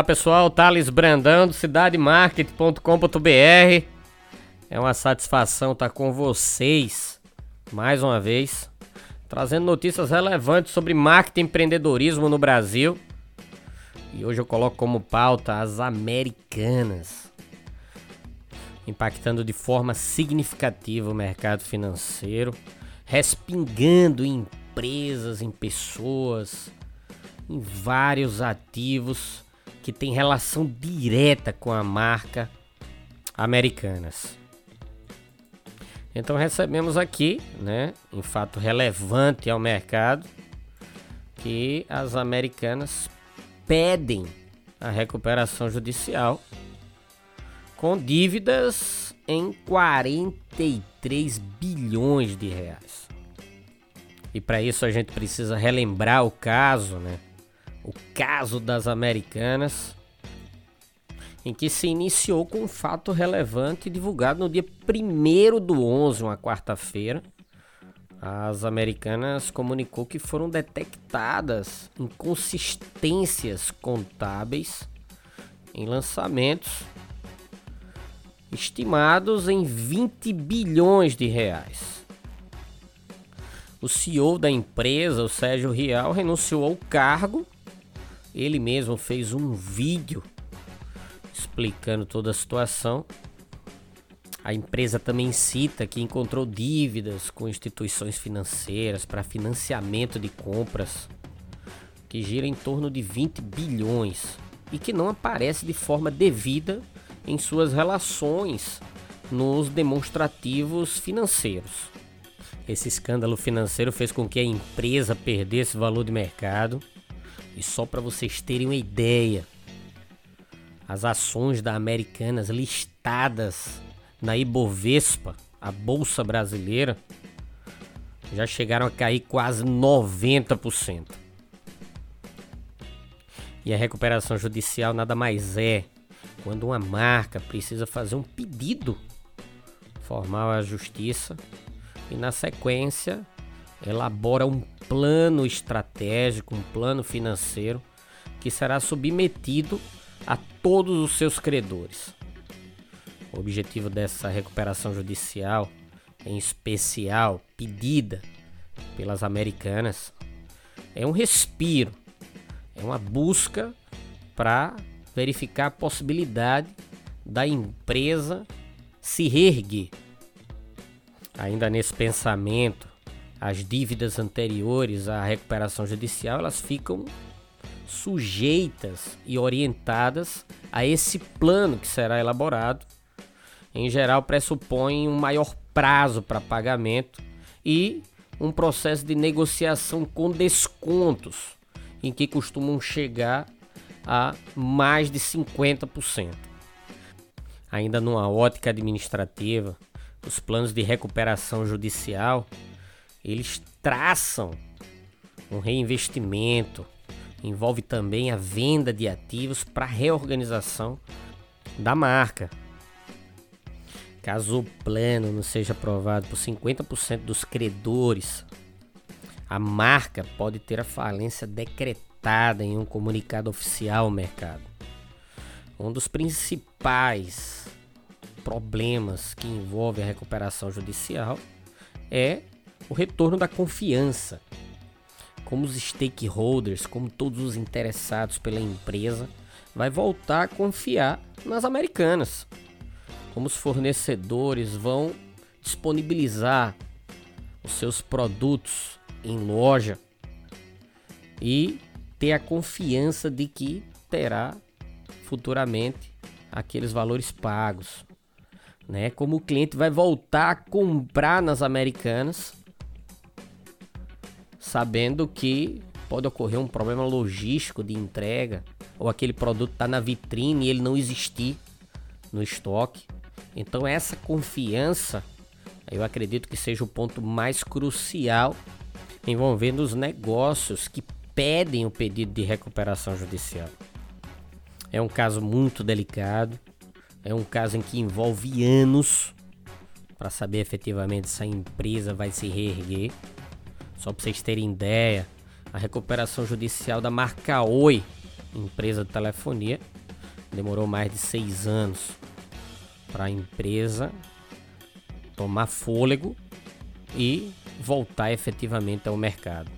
Olá pessoal, Thales Brandão do cidademarket.com.br. É uma satisfação estar com vocês mais uma vez, trazendo notícias relevantes sobre marketing e empreendedorismo no Brasil. E hoje eu coloco como pauta as americanas, impactando de forma significativa o mercado financeiro, respingando em empresas, em pessoas, em vários ativos que tem relação direta com a marca Americanas. Então recebemos aqui, né, em fato relevante ao mercado, que as americanas pedem a recuperação judicial com dívidas em 43 bilhões de reais. E para isso a gente precisa relembrar o caso, né? O caso das Americanas, em que se iniciou com um fato relevante divulgado no dia 1 do 11, uma quarta-feira. As Americanas comunicou que foram detectadas inconsistências contábeis em lançamentos estimados em 20 bilhões de reais. O CEO da empresa, o Sérgio Rial, renunciou ao cargo ele mesmo fez um vídeo explicando toda a situação. A empresa também cita que encontrou dívidas com instituições financeiras para financiamento de compras que gira em torno de 20 bilhões e que não aparece de forma devida em suas relações nos demonstrativos financeiros. Esse escândalo financeiro fez com que a empresa perdesse valor de mercado e só para vocês terem uma ideia, as ações da Americanas listadas na Ibovespa, a bolsa brasileira, já chegaram a cair quase 90%. E a recuperação judicial nada mais é quando uma marca precisa fazer um pedido formal à justiça e na sequência elabora um plano estratégico, um plano financeiro que será submetido a todos os seus credores. O objetivo dessa recuperação judicial, em especial pedida pelas americanas, é um respiro, é uma busca para verificar a possibilidade da empresa se reerguer. Ainda nesse pensamento as dívidas anteriores à recuperação judicial, elas ficam sujeitas e orientadas a esse plano que será elaborado. Em geral, pressupõe um maior prazo para pagamento e um processo de negociação com descontos, em que costumam chegar a mais de 50%. Ainda numa ótica administrativa, os planos de recuperação judicial eles traçam um reinvestimento, envolve também a venda de ativos para reorganização da marca. Caso o plano não seja aprovado por 50% dos credores, a marca pode ter a falência decretada em um comunicado oficial ao mercado. Um dos principais problemas que envolve a recuperação judicial é o retorno da confiança. Como os stakeholders, como todos os interessados pela empresa, vai voltar a confiar nas americanas. Como os fornecedores vão disponibilizar os seus produtos em loja e ter a confiança de que terá futuramente aqueles valores pagos, né? Como o cliente vai voltar a comprar nas americanas sabendo que pode ocorrer um problema logístico de entrega ou aquele produto está na vitrine e ele não existir no estoque. Então essa confiança, eu acredito que seja o ponto mais crucial envolvendo os negócios que pedem o pedido de recuperação judicial. É um caso muito delicado, é um caso em que envolve anos para saber efetivamente se a empresa vai se reerguer. Só para vocês terem ideia, a recuperação judicial da marca Oi, empresa de telefonia, demorou mais de seis anos para a empresa tomar fôlego e voltar efetivamente ao mercado.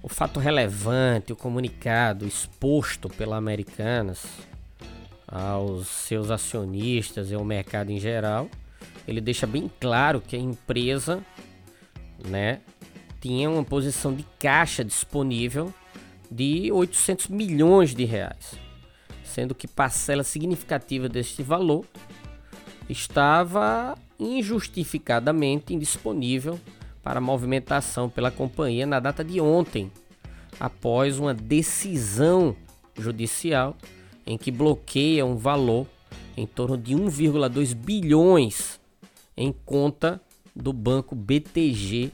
O fato relevante, o comunicado exposto pela Americanas aos seus acionistas e ao mercado em geral, ele deixa bem claro que a empresa, né, tinha uma posição de caixa disponível de 800 milhões de reais, sendo que parcela significativa deste valor estava injustificadamente indisponível para movimentação pela companhia na data de ontem, após uma decisão judicial em que bloqueia um valor em torno de 1,2 bilhões em conta do banco BTG.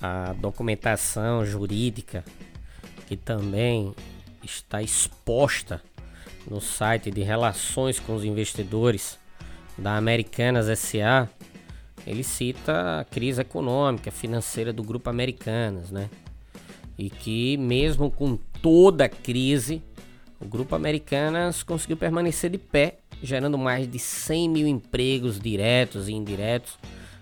A documentação jurídica que também está exposta no site de relações com os investidores da Americanas SA, ele cita a crise econômica, financeira do grupo Americanas, né? E que mesmo com toda a crise, o grupo Americanas conseguiu permanecer de pé, gerando mais de 100 mil empregos diretos e indiretos,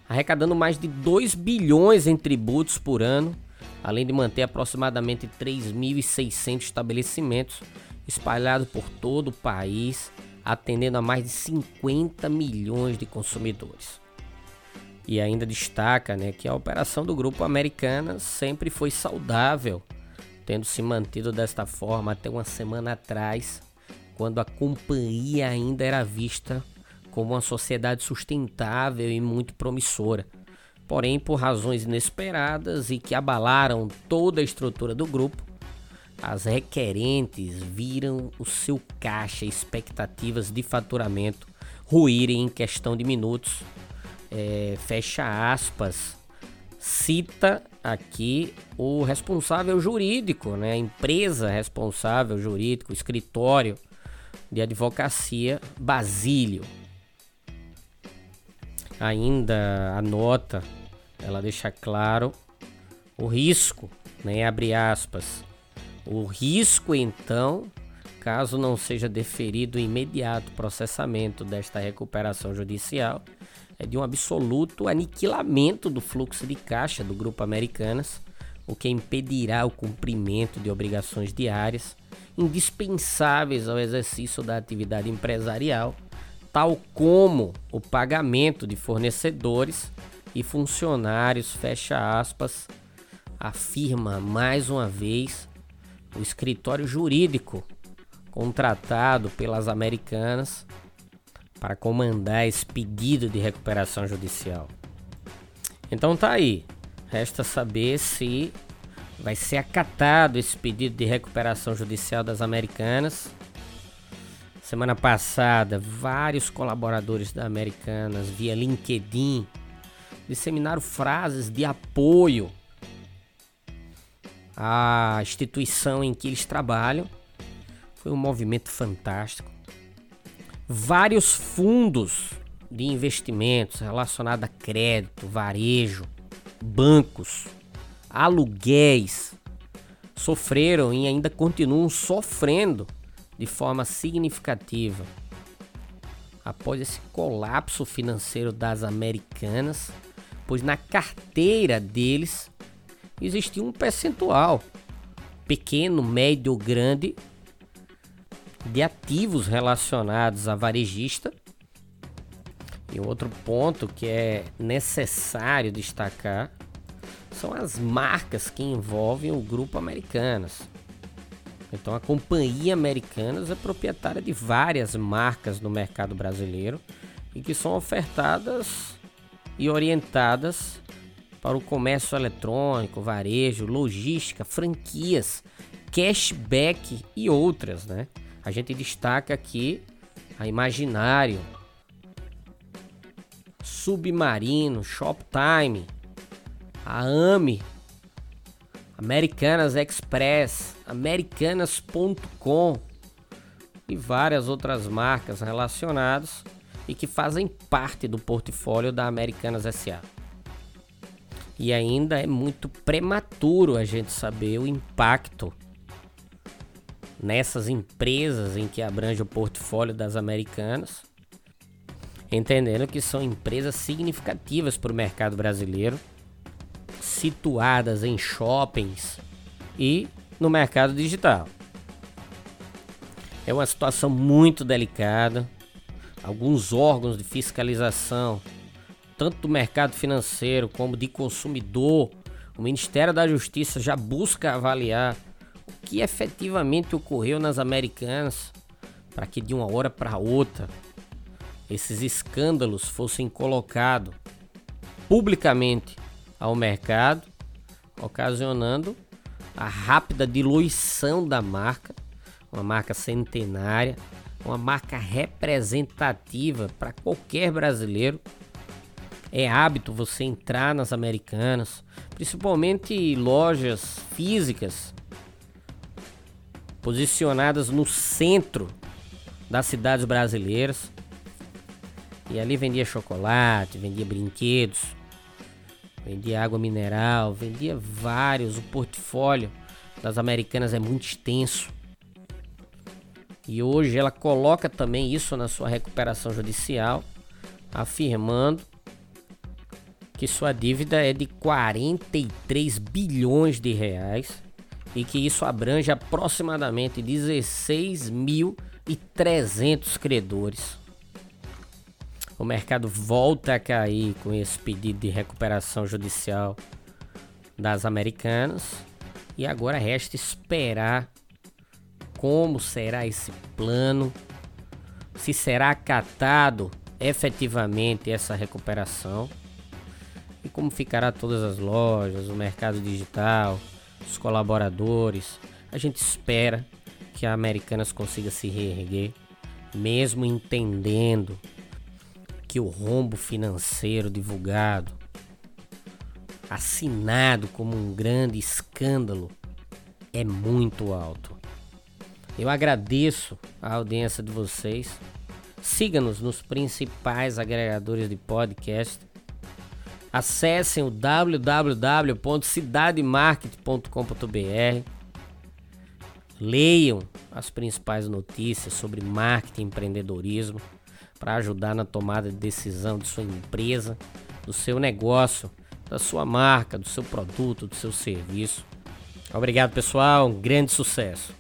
arrecadando mais de 2 bilhões em tributos por ano, além de manter aproximadamente 3.600 estabelecimentos espalhados por todo o país, atendendo a mais de 50 milhões de consumidores. E ainda destaca né, que a operação do Grupo Americana sempre foi saudável, tendo se mantido desta forma até uma semana atrás, quando a companhia ainda era vista como uma sociedade sustentável e muito promissora. Porém, por razões inesperadas e que abalaram toda a estrutura do grupo, as requerentes viram o seu caixa e expectativas de faturamento ruírem em questão de minutos. É, fecha aspas. Cita aqui o responsável jurídico, né? A empresa responsável jurídico, escritório de advocacia Basílio. Ainda a nota, ela deixa claro o risco, né? Abre aspas o risco, então, caso não seja deferido o imediato processamento desta recuperação judicial, é de um absoluto aniquilamento do fluxo de caixa do Grupo Americanas, o que impedirá o cumprimento de obrigações diárias indispensáveis ao exercício da atividade empresarial, tal como o pagamento de fornecedores e funcionários, fecha aspas, afirma mais uma vez o escritório jurídico contratado pelas americanas para comandar esse pedido de recuperação judicial. Então tá aí. Resta saber se vai ser acatado esse pedido de recuperação judicial das americanas. Semana passada, vários colaboradores da Americanas via LinkedIn disseminaram frases de apoio a instituição em que eles trabalham. Foi um movimento fantástico. Vários fundos de investimentos relacionados a crédito, varejo, bancos, aluguéis sofreram e ainda continuam sofrendo de forma significativa após esse colapso financeiro das americanas, pois na carteira deles existia um percentual pequeno, médio ou grande de ativos relacionados a varejista. E outro ponto que é necessário destacar são as marcas que envolvem o grupo Americanas. Então a companhia Americanas é proprietária de várias marcas no mercado brasileiro e que são ofertadas e orientadas para o comércio eletrônico, varejo, logística, franquias, cashback e outras, né? A gente destaca aqui a Imaginário, Submarino, Shoptime, a AMI, Americanas Express, Americanas.com e várias outras marcas relacionadas e que fazem parte do portfólio da Americanas SA. E ainda é muito prematuro a gente saber o impacto nessas empresas em que abrange o portfólio das Americanas, entendendo que são empresas significativas para o mercado brasileiro, situadas em shoppings e no mercado digital. É uma situação muito delicada. Alguns órgãos de fiscalização, tanto do mercado financeiro como de consumidor, o Ministério da Justiça já busca avaliar o que efetivamente ocorreu nas Americanas para que de uma hora para outra esses escândalos fossem colocados publicamente ao mercado, ocasionando a rápida diluição da marca uma marca centenária, uma marca representativa para qualquer brasileiro. É hábito você entrar nas americanas, principalmente lojas físicas posicionadas no centro das cidades brasileiras. E ali vendia chocolate, vendia brinquedos, vendia água mineral, vendia vários. O portfólio das americanas é muito extenso. E hoje ela coloca também isso na sua recuperação judicial, afirmando que sua dívida é de 43 bilhões de reais e que isso abrange aproximadamente 16.300 credores. O mercado volta a cair com esse pedido de recuperação judicial das americanas e agora resta esperar como será esse plano, se será acatado efetivamente essa recuperação e como ficará todas as lojas, o mercado digital, os colaboradores. A gente espera que a Americanas consiga se reerguer, mesmo entendendo que o rombo financeiro divulgado, assinado como um grande escândalo, é muito alto. Eu agradeço a audiência de vocês. Siga-nos nos principais agregadores de podcast. Acessem o www.cidademarket.com.br. Leiam as principais notícias sobre marketing e empreendedorismo para ajudar na tomada de decisão de sua empresa, do seu negócio, da sua marca, do seu produto, do seu serviço. Obrigado, pessoal. Um grande sucesso.